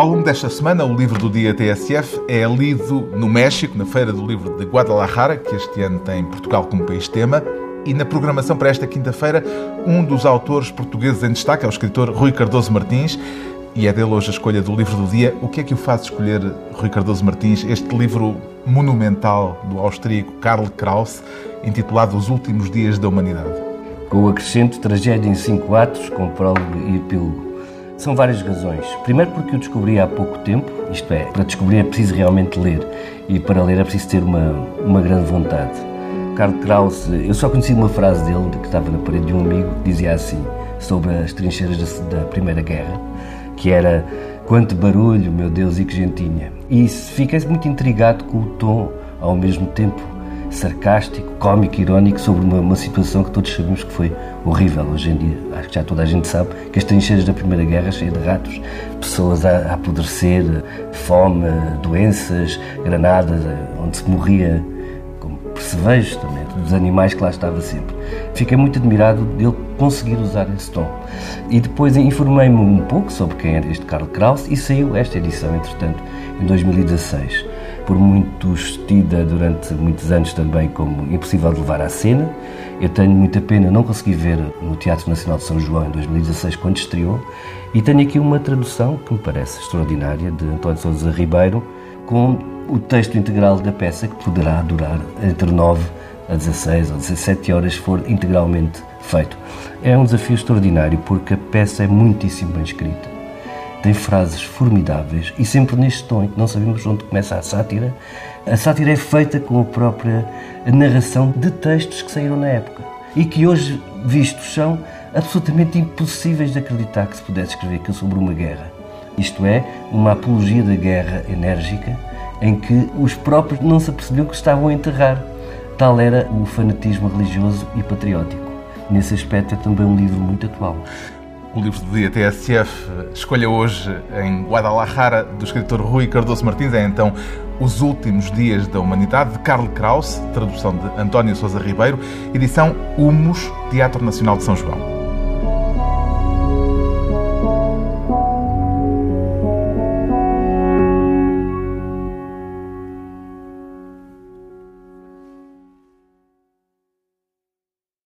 Ao longo desta semana, o livro do dia TSF é lido no México, na Feira do Livro de Guadalajara, que este ano tem Portugal como país tema. E na programação para esta quinta-feira, um dos autores portugueses em destaque é o escritor Rui Cardoso Martins. E é dele hoje a escolha do livro do dia. O que é que o faz escolher, Rui Cardoso Martins, este livro monumental do austríaco Karl Kraus, intitulado Os Últimos Dias da Humanidade? Com o acrescento Tragédia em Cinco Atos, com prólogo e epílogo. São várias razões. Primeiro porque o descobri há pouco tempo, isto é, para descobrir é preciso realmente ler e para ler é preciso ter uma, uma grande vontade. Karl Kraus, eu só conheci uma frase dele que estava na parede de um amigo que dizia assim, sobre as trincheiras da, da Primeira Guerra, que era quanto barulho, meu Deus, e que gentinha. E fiquei muito intrigado com o tom, ao mesmo tempo sarcástico, cómico, irónico sobre uma, uma, situação que todos sabemos que foi horrível hoje em dia. Acho que já toda a gente sabe que as trincheiras da Primeira Guerra, cheias de ratos, pessoas a, a apodrecer, fome, doenças, granadas, onde se morria como percevejos também, dos animais que lá estava sempre. Fiquei muito admirado dele conseguir usar esse tom. E depois informei-me um pouco sobre quem era este Karl Kraus e saiu esta edição, entretanto, em 2016 por muitos tida durante muitos anos também como impossível de levar à cena. Eu tenho muita pena não conseguir ver no Teatro Nacional de São João em 2016 quando estreou e tenho aqui uma tradução que me parece extraordinária de António Sousa Ribeiro com o texto integral da peça que poderá durar entre 9 a 16 ou 17 horas se for integralmente feito. É um desafio extraordinário porque a peça é muitíssimo bem escrita tem frases formidáveis e sempre neste tom em que não sabemos onde começa a sátira. A sátira é feita com a própria narração de textos que saíram na época e que hoje, vistos, são absolutamente impossíveis de acreditar que se pudesse escrever aquilo sobre uma guerra. Isto é, uma apologia da guerra enérgica em que os próprios não se apercebiam que estavam a enterrar. Tal era o fanatismo religioso e patriótico. Nesse aspecto é também um livro muito atual. O livro do dia TSF escolha hoje em Guadalajara, do escritor Rui Cardoso Martins, é então Os Últimos Dias da Humanidade, de Karl Kraus, tradução de António Sousa Ribeiro, edição Humus, Teatro Nacional de São João.